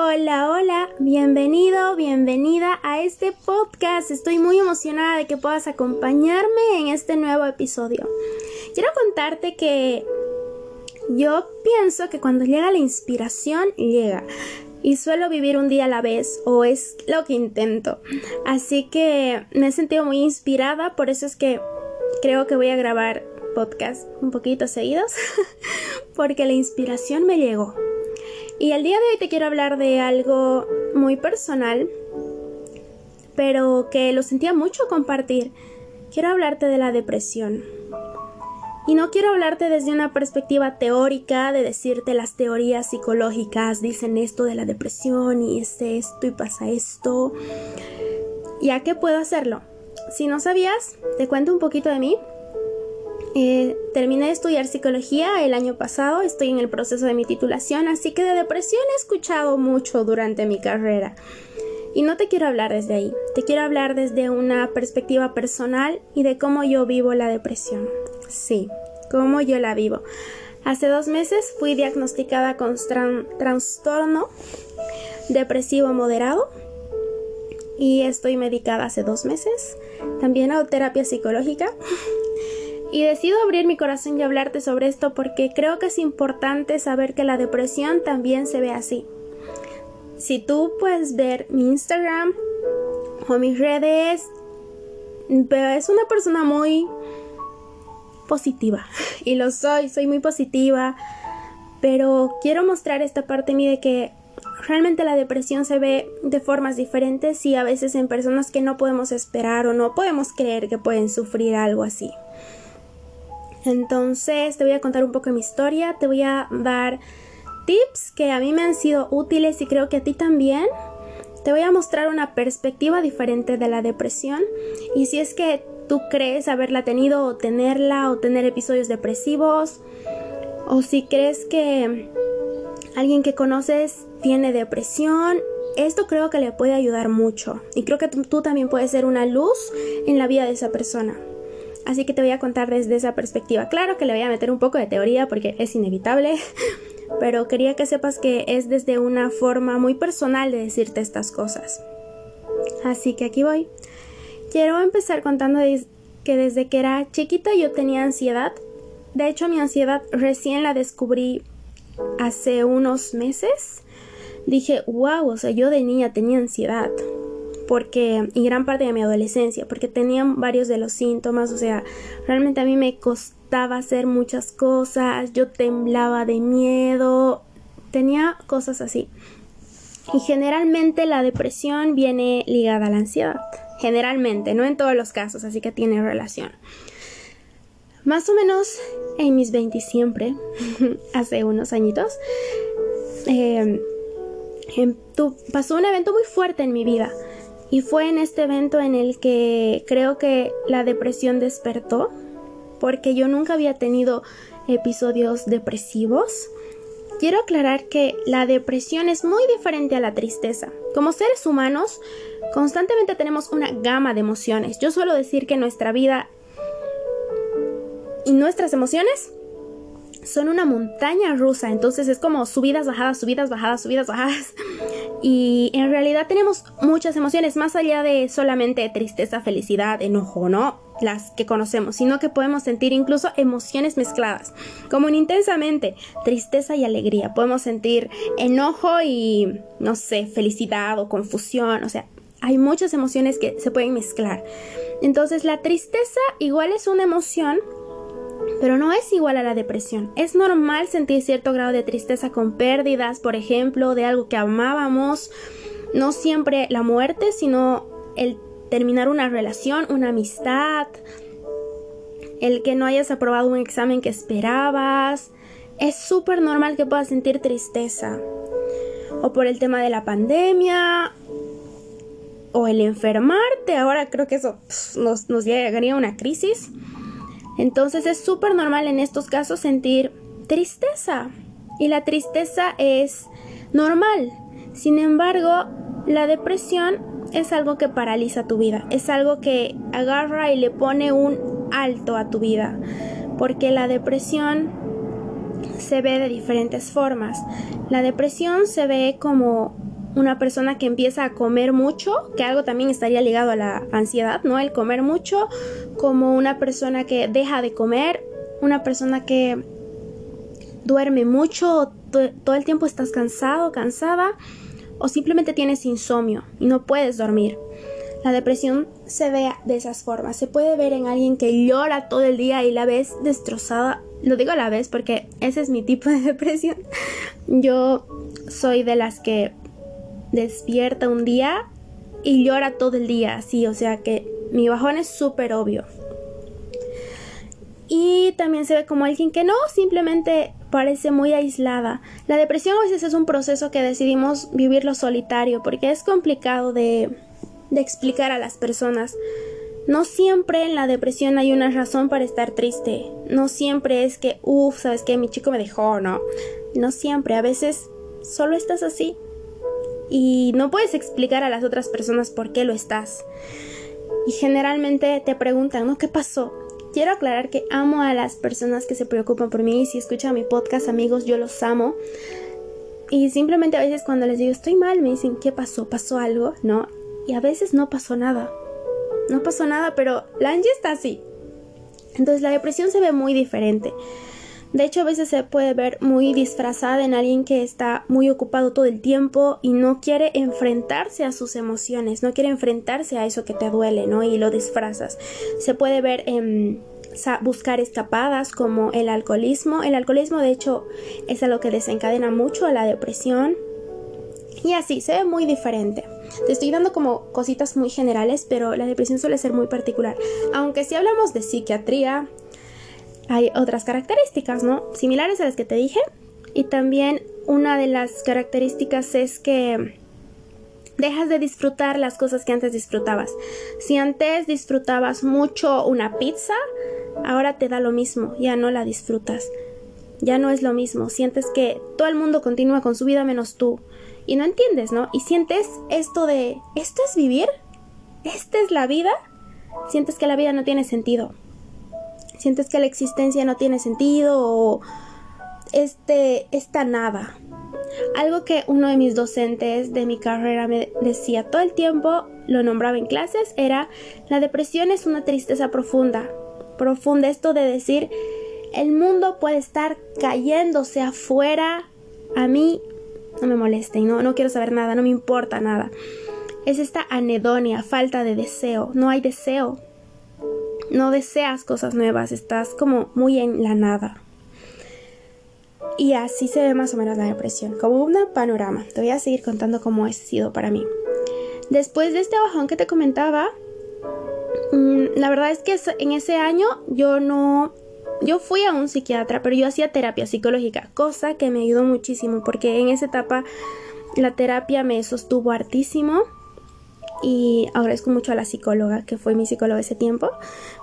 Hola, hola, bienvenido, bienvenida a este podcast. Estoy muy emocionada de que puedas acompañarme en este nuevo episodio. Quiero contarte que yo pienso que cuando llega la inspiración, llega. Y suelo vivir un día a la vez, o es lo que intento. Así que me he sentido muy inspirada, por eso es que creo que voy a grabar podcast un poquito seguidos, porque la inspiración me llegó. Y el día de hoy te quiero hablar de algo muy personal, pero que lo sentía mucho compartir. Quiero hablarte de la depresión. Y no quiero hablarte desde una perspectiva teórica de decirte las teorías psicológicas dicen esto de la depresión y es esto y pasa esto. ¿Ya que puedo hacerlo? Si no sabías, te cuento un poquito de mí. Eh, terminé de estudiar psicología el año pasado, estoy en el proceso de mi titulación, así que de depresión he escuchado mucho durante mi carrera. Y no te quiero hablar desde ahí, te quiero hablar desde una perspectiva personal y de cómo yo vivo la depresión. Sí, cómo yo la vivo. Hace dos meses fui diagnosticada con trastorno depresivo moderado y estoy medicada hace dos meses. También hago terapia psicológica y decido abrir mi corazón y hablarte sobre esto porque creo que es importante saber que la depresión también se ve así. Si tú puedes ver mi Instagram o mis redes, pero es una persona muy positiva. Y lo soy, soy muy positiva. Pero quiero mostrar esta parte mí de que realmente la depresión se ve de formas diferentes y a veces en personas que no podemos esperar o no podemos creer que pueden sufrir algo así. Entonces te voy a contar un poco de mi historia, te voy a dar tips que a mí me han sido útiles y creo que a ti también. Te voy a mostrar una perspectiva diferente de la depresión y si es que tú crees haberla tenido o tenerla o tener episodios depresivos o si crees que alguien que conoces tiene depresión, esto creo que le puede ayudar mucho y creo que tú también puedes ser una luz en la vida de esa persona. Así que te voy a contar desde esa perspectiva. Claro que le voy a meter un poco de teoría porque es inevitable, pero quería que sepas que es desde una forma muy personal de decirte estas cosas. Así que aquí voy. Quiero empezar contando que desde que era chiquita yo tenía ansiedad. De hecho, mi ansiedad recién la descubrí hace unos meses. Dije, wow, o sea, yo de niña tenía ansiedad porque y gran parte de mi adolescencia, porque tenían varios de los síntomas, o sea, realmente a mí me costaba hacer muchas cosas, yo temblaba de miedo, tenía cosas así. Y generalmente la depresión viene ligada a la ansiedad, generalmente, no en todos los casos, así que tiene relación. Más o menos en mis 20 siempre, hace unos añitos, eh, em, pasó un evento muy fuerte en mi vida y fue en este evento en el que creo que la depresión despertó, porque yo nunca había tenido episodios depresivos. Quiero aclarar que la depresión es muy diferente a la tristeza. Como seres humanos, constantemente tenemos una gama de emociones. Yo suelo decir que nuestra vida y nuestras emociones son una montaña rusa, entonces es como subidas, bajadas, subidas, bajadas, subidas, bajadas. Y en realidad tenemos muchas emociones, más allá de solamente tristeza, felicidad, enojo, ¿no? Las que conocemos, sino que podemos sentir incluso emociones mezcladas, como en intensamente tristeza y alegría. Podemos sentir enojo y, no sé, felicidad o confusión, o sea, hay muchas emociones que se pueden mezclar. Entonces la tristeza igual es una emoción pero no es igual a la depresión. Es normal sentir cierto grado de tristeza con pérdidas, por ejemplo, de algo que amábamos. No siempre la muerte, sino el terminar una relación, una amistad, el que no hayas aprobado un examen que esperabas. Es súper normal que puedas sentir tristeza. O por el tema de la pandemia. O el enfermarte. Ahora creo que eso nos, nos llegaría a una crisis. Entonces es súper normal en estos casos sentir tristeza. Y la tristeza es normal. Sin embargo, la depresión es algo que paraliza tu vida. Es algo que agarra y le pone un alto a tu vida. Porque la depresión se ve de diferentes formas. La depresión se ve como una persona que empieza a comer mucho, que algo también estaría ligado a la ansiedad, ¿no? El comer mucho, como una persona que deja de comer, una persona que duerme mucho, todo el tiempo estás cansado, cansada, o simplemente tienes insomnio y no puedes dormir. La depresión se ve de esas formas. Se puede ver en alguien que llora todo el día y la ves destrozada. Lo digo a la vez porque ese es mi tipo de depresión. Yo soy de las que despierta un día y llora todo el día, así, o sea que mi bajón es súper obvio. Y también se ve como alguien que no, simplemente parece muy aislada. La depresión a veces es un proceso que decidimos vivirlo solitario porque es complicado de, explicar a las personas. No siempre en la depresión hay una razón para estar triste. No siempre es que, uff, sabes que mi chico me dejó, no. No siempre, a veces solo estás así y no puedes explicar a las otras personas por qué lo estás. Y generalmente te preguntan, ¿no? ¿Qué pasó? Quiero aclarar que amo a las personas que se preocupan por mí. Si escuchan mi podcast, amigos, yo los amo. Y simplemente a veces cuando les digo estoy mal, me dicen, ¿qué pasó? ¿Pasó algo? ¿No? Y a veces no pasó nada. No pasó nada, pero la Angie está así. Entonces la depresión se ve muy diferente. De hecho, a veces se puede ver muy disfrazada en alguien que está muy ocupado todo el tiempo y no quiere enfrentarse a sus emociones, no quiere enfrentarse a eso que te duele, ¿no? Y lo disfrazas. Se puede ver en buscar escapadas como el alcoholismo. El alcoholismo, de hecho, es a lo que desencadena mucho la depresión. Y así, se ve muy diferente. Te estoy dando como cositas muy generales, pero la depresión suele ser muy particular. Aunque si hablamos de psiquiatría, hay otras características, ¿no? Similares a las que te dije. Y también una de las características es que dejas de disfrutar las cosas que antes disfrutabas. Si antes disfrutabas mucho una pizza, ahora te da lo mismo, ya no la disfrutas. Ya no es lo mismo, sientes que todo el mundo continúa con su vida menos tú. Y no entiendes, ¿no? Y sientes esto de, ¿esto es vivir? ¿Esta es la vida? Sientes que la vida no tiene sentido sientes que la existencia no tiene sentido o este, esta nada. Algo que uno de mis docentes de mi carrera me decía todo el tiempo, lo nombraba en clases, era la depresión es una tristeza profunda. Profunda esto de decir, el mundo puede estar cayéndose afuera, a mí no me molesta y no, no quiero saber nada, no me importa nada. Es esta anedonia, falta de deseo, no hay deseo, no deseas cosas nuevas, estás como muy en la nada. Y así se ve más o menos la depresión, como un panorama. Te voy a seguir contando cómo ha sido para mí. Después de este bajón que te comentaba, mm, la verdad es que en ese año yo no... Yo fui a un psiquiatra, pero yo hacía terapia psicológica, cosa que me ayudó muchísimo porque en esa etapa la terapia me sostuvo hartísimo y agradezco mucho a la psicóloga que fue mi psicóloga ese tiempo.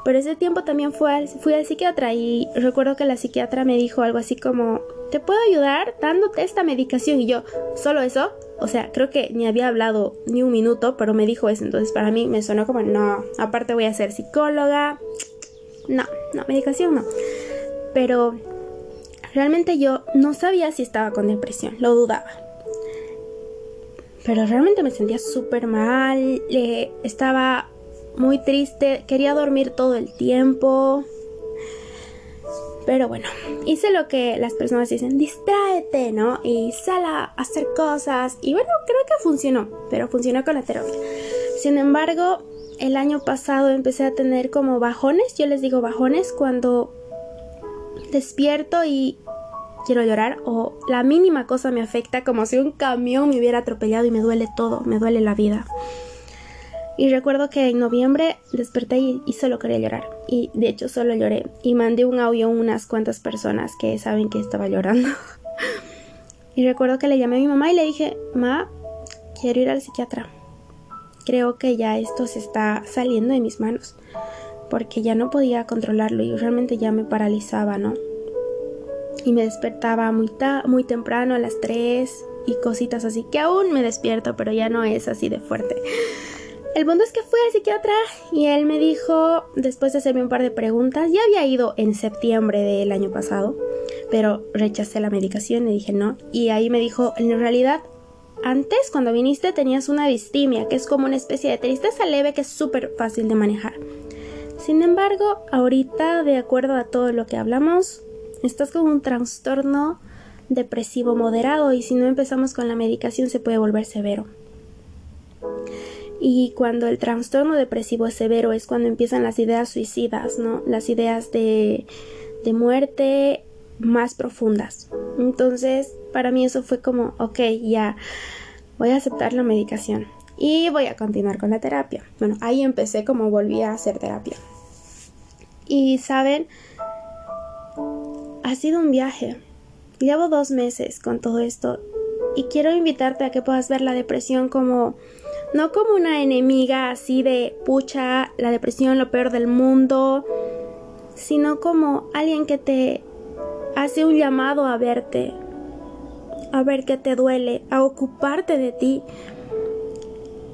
Pero ese tiempo también fue fui al psiquiatra y recuerdo que la psiquiatra me dijo algo así como te puedo ayudar dándote esta medicación y yo solo eso o sea creo que ni había hablado ni un minuto pero me dijo eso. Entonces para mí me sonó como no aparte voy a ser psicóloga no no medicación no. Pero realmente yo no sabía si estaba con depresión lo dudaba pero realmente me sentía súper mal, estaba muy triste, quería dormir todo el tiempo. Pero bueno, hice lo que las personas dicen, distráete, ¿no? Y sal a hacer cosas. Y bueno, creo que funcionó, pero funcionó con la terapia. Sin embargo, el año pasado empecé a tener como bajones, yo les digo bajones, cuando despierto y quiero llorar o la mínima cosa me afecta como si un camión me hubiera atropellado y me duele todo, me duele la vida. Y recuerdo que en noviembre desperté y, solo quería llorar. Y de hecho solo lloré. Y mandé un audio a unas cuantas personas que saben que estaba llorando. y recuerdo que le llamé a mi mamá y le dije, Ma, quiero ir al psiquiatra. Creo que ya esto se está saliendo de mis manos. Porque ya no podía controlarlo y realmente ya me paralizaba, ¿no? Y me despertaba muy, muy temprano a las 3 y cositas así que aún me despierto, pero ya no es así de fuerte. El punto es que fui al psiquiatra y él me dijo, después de hacerme un par de preguntas, ya había ido en septiembre del año pasado, pero rechacé la medicación y dije no. Y ahí me dijo, en realidad antes, cuando viniste, tenías una distimia, que es como una especie de tristeza leve que es súper fácil de manejar. Sin embargo, ahorita, de acuerdo a todo lo que hablamos, estás con un trastorno depresivo moderado y si no empezamos con la medicación se puede volver severo. Y cuando el trastorno depresivo es severo es cuando empiezan las ideas suicidas, ¿no? Las ideas de, de muerte más profundas. Entonces, para mí eso fue como, ok, ya voy a aceptar la medicación y voy a continuar con la terapia. Bueno, ahí empecé como volví a hacer terapia. Y saben, ha sido un viaje. Llevo dos meses con todo esto y quiero invitarte a que puedas ver la depresión como no como una enemiga así de pucha, la depresión lo peor del mundo, sino como alguien que te hace un llamado a verte, a ver qué te duele, a ocuparte de ti.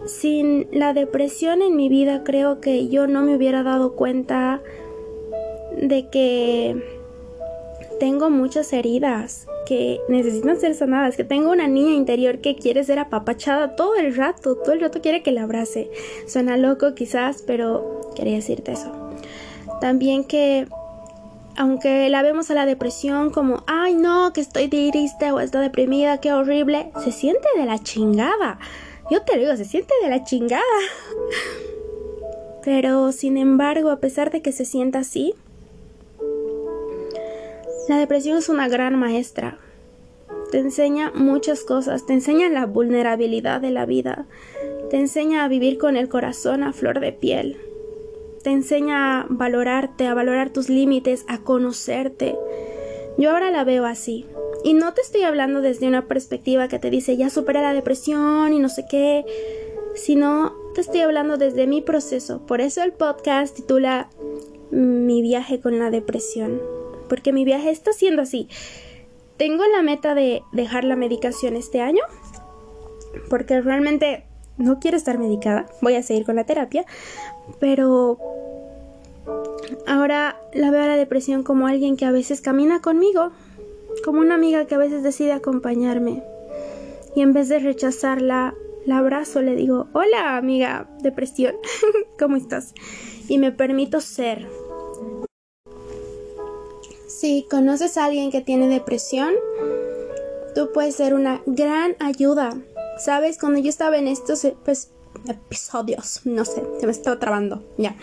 Sin la depresión en mi vida creo que yo no me hubiera dado cuenta de que tengo muchas heridas que necesitan ser sanadas, que tengo una niña interior que quiere ser apapachada todo el rato, todo el rato quiere que la abrace. Suena loco quizás, pero quería decirte eso. También que aunque la vemos a la depresión como, ay no, que estoy triste o estoy deprimida, qué horrible, se siente de la chingada. Yo te digo, se siente de la chingada. Pero sin embargo, a pesar de que se sienta así, la depresión es una gran maestra. Te enseña muchas cosas, te enseña la vulnerabilidad de la vida, te enseña a vivir con el corazón a flor de piel, te enseña a valorarte, a valorar tus límites, a conocerte. Yo ahora la veo así. Y no te estoy hablando desde una perspectiva que te dice ya supera la depresión y no sé qué, sino te estoy hablando desde mi proceso. Por eso el podcast titula Mi viaje con la depresión porque mi viaje está siendo así. Tengo la meta de dejar la medicación este año, porque realmente no quiero estar medicada, voy a seguir con la terapia, pero ahora la veo a la depresión como alguien que a veces camina conmigo, como una amiga que a veces decide acompañarme. Y en vez de rechazarla, la abrazo, le digo, hola amiga, depresión, ¿cómo estás? Y me permito ser, si conoces a alguien que tiene depresión, tú puedes ser una gran ayuda. Sabes, cuando yo estaba en estos pues, episodios, no sé, se me estaba trabando, ya.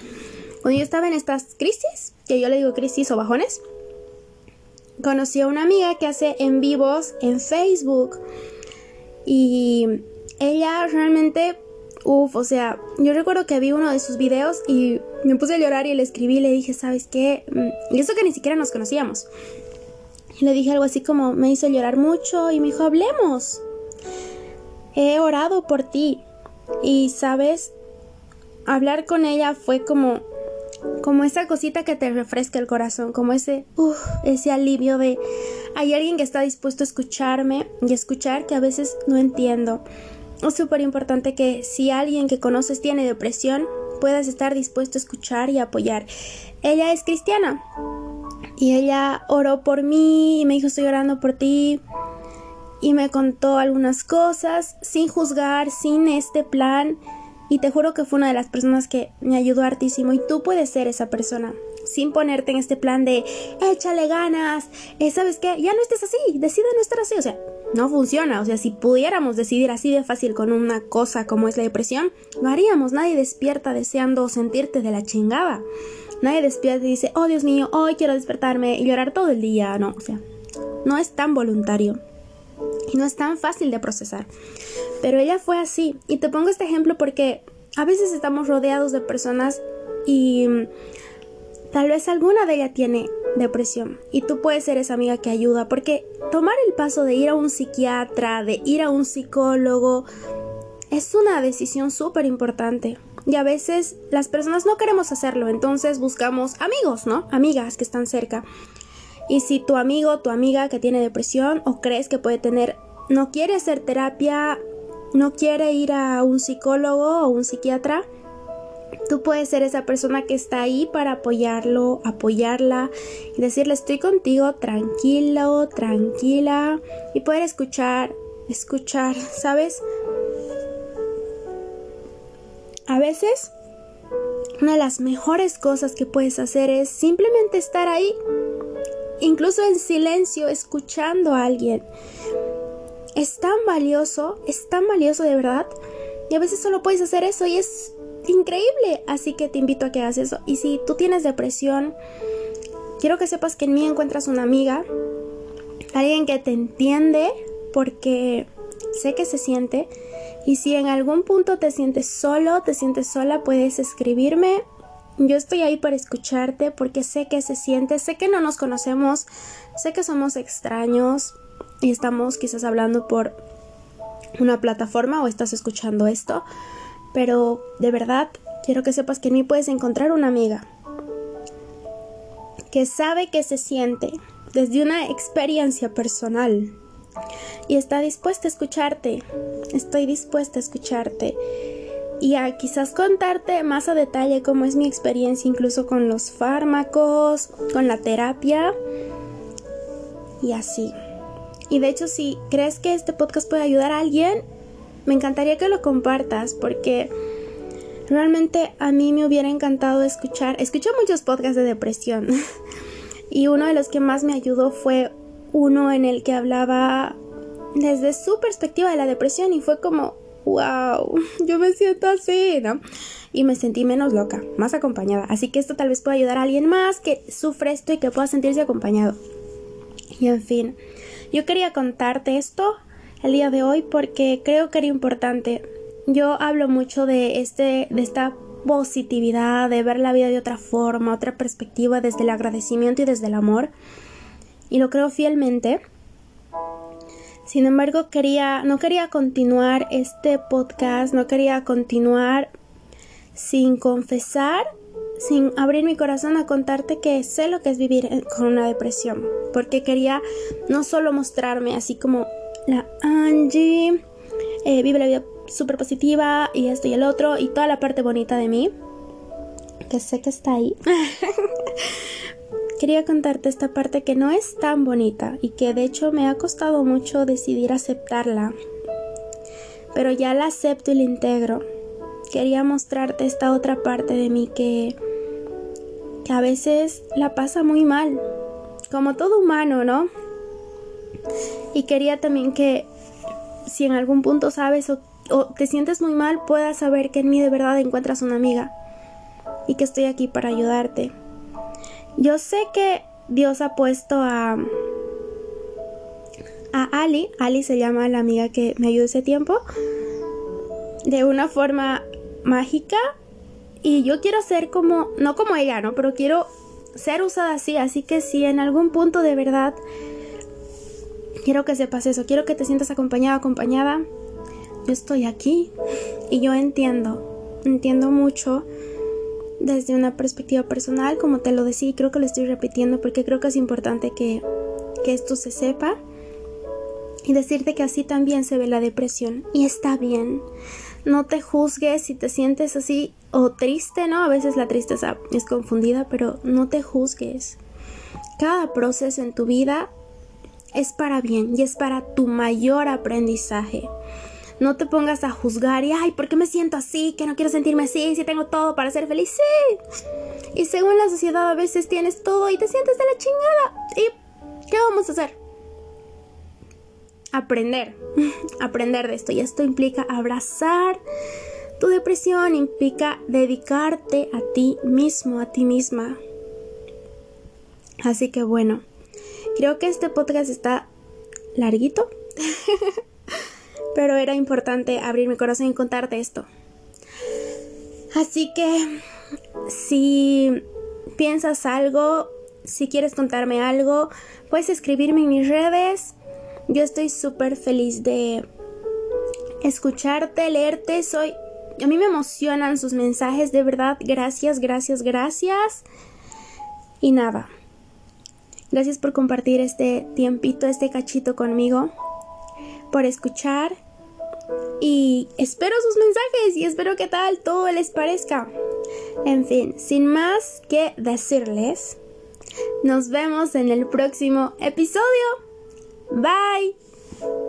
Cuando yo estaba en estas crisis, que yo le digo crisis o bajones, conocí a una amiga que hace en vivos en Facebook y ella realmente Uf, o sea, yo recuerdo que vi uno de sus videos y me puse a llorar y le escribí le dije, ¿sabes qué? Mm, y eso que ni siquiera nos conocíamos. Y le dije algo así como, me hizo llorar mucho y me dijo, hablemos. He orado por ti. Y, ¿sabes? Hablar con ella fue como, como esa cosita que te refresca el corazón, como ese, uf, ese alivio de, hay alguien que está dispuesto a escucharme y escuchar que a veces no entiendo es súper importante que si alguien que conoces tiene depresión, puedas estar dispuesto a escuchar y apoyar. Ella es cristiana y ella oró por mí y me dijo estoy orando por ti y me contó algunas cosas sin juzgar, sin este plan y te juro que fue una de las personas que me ayudó hartísimo y tú puedes ser esa persona sin ponerte en este plan de échale ganas, eh, ¿sabes qué? Ya no estés así, decide no estar así, o sea, no funciona, o sea, si pudiéramos decidir así de fácil con una cosa como es la depresión, lo haríamos, nadie despierta deseando sentirte de la chingada. Nadie despierta y dice, oh Dios mío, hoy quiero despertarme y llorar todo el día. No, o sea, no es tan voluntario y no es tan fácil de procesar. Pero ella fue así. Y te pongo este ejemplo porque a veces estamos rodeados de personas y Tal vez alguna de ellas tiene depresión y tú puedes ser esa amiga que ayuda porque tomar el paso de ir a un psiquiatra, de ir a un psicólogo, es una decisión súper importante. Y a veces las personas no queremos hacerlo, entonces buscamos amigos, ¿no? Amigas que están cerca. Y si tu amigo, tu amiga que tiene depresión o crees que puede tener, no quiere hacer terapia, no quiere ir a un psicólogo o un psiquiatra, Tú puedes ser esa persona que está ahí para apoyarlo, apoyarla y decirle estoy contigo, tranquilo, tranquila y poder escuchar escuchar, ¿sabes? A veces una de las mejores cosas que puedes hacer es simplemente estar ahí, incluso en silencio, escuchando a alguien. Es tan valioso, es tan valioso de verdad. Y a veces solo puedes hacer eso y es increíble. Así que te invito a que hagas eso. Y si tú tienes depresión, quiero que sepas que en mí encuentras una amiga, alguien que te entiende, porque sé que se siente y si en algún punto te sientes solo, te sientes sola, puedes escribirme. Yo estoy ahí para escucharte porque sé que se siente, sé que no nos conocemos, sé que somos extraños y estamos quizás hablando por una plataforma o estás escuchando esto, pero de verdad quiero que sepas que en mí puedes encontrar una amiga que sabe que se siente desde una experiencia personal y está dispuesta a escucharte. Estoy dispuesta a escucharte y a quizás contarte más a detalle cómo es mi experiencia incluso con los fármacos, con la terapia y así. Y de hecho si crees que este podcast puede ayudar a alguien, me encantaría que lo compartas porque realmente a mí me hubiera encantado escuchar, escucho muchos podcasts de depresión y uno de los que más me ayudó fue uno en el que hablaba desde su perspectiva de la depresión y fue como, wow, yo me siento así, ¿no? Y me sentí menos loca, más acompañada. Así que esto tal vez pueda ayudar a alguien más que sufre esto y que pueda sentirse acompañado. Y en fin, yo quería contarte esto el día de hoy porque creo que era importante. Yo hablo mucho de este de esta positividad, de ver la vida de otra forma, otra perspectiva desde el agradecimiento y desde el amor y lo creo fielmente. Sin embargo, quería, no quería continuar este podcast, no quería continuar sin confesar, sin abrir mi corazón a contarte que sé lo que es vivir con una depresión, porque quería no solo mostrarme así como la Angie, eh, vive la vida súper positiva y esto y el otro y toda la parte bonita de mí, que sé que está ahí. quería contarte esta parte que no es tan bonita y que de hecho me ha costado mucho decidir aceptarla. Pero ya la acepto y la integro. Quería mostrarte esta otra parte de mí que, que a veces la pasa muy mal, como todo humano, ¿no? Y quería también que si en algún punto sabes o, te sientes muy mal, puedas saber que en mí de verdad encuentras una amiga y que estoy aquí para ayudarte. Yo sé que Dios ha puesto a, a Ali, Ali se llama la amiga que me ayudó ese tiempo, de una forma mágica y yo quiero ser como, no como ella, ¿no? Pero quiero ser usada así, así que si en algún punto de verdad quiero que sepas eso, quiero que te sientas acompañada, acompañada, yo estoy aquí y yo entiendo, entiendo mucho desde una perspectiva personal, como te lo decía, y creo que lo estoy repitiendo porque creo que es importante que, que esto se sepa y decirte que así también se ve la depresión y está bien. No te juzgues si te sientes así o triste, ¿no? A veces la tristeza es confundida, pero no te juzgues. Cada proceso en tu vida es para bien y es para tu mayor aprendizaje. No te pongas a juzgar y, ay, ¿por qué me siento así? Que no quiero sentirme así, si tengo todo para ser feliz. Sí. Y según la sociedad a veces tienes todo y te sientes de la chingada. ¿Y qué vamos a hacer? Aprender. Aprender de esto. Y esto implica abrazar tu depresión, implica dedicarte a ti mismo, a ti misma. Así que bueno, creo que este podcast está larguito. pero era importante abrir mi corazón y contarte esto. Así que si piensas algo, si quieres contarme algo, puedes escribirme en mis redes. Yo estoy súper feliz de escucharte, leerte. Soy. A mí me emocionan sus mensajes, de verdad. Gracias, gracias, gracias. Y nada. Gracias por compartir este tiempito, este cachito conmigo por escuchar y espero sus mensajes y espero que tal todo les parezca. En fin, sin más que decirles, nos vemos en el próximo episodio. Bye.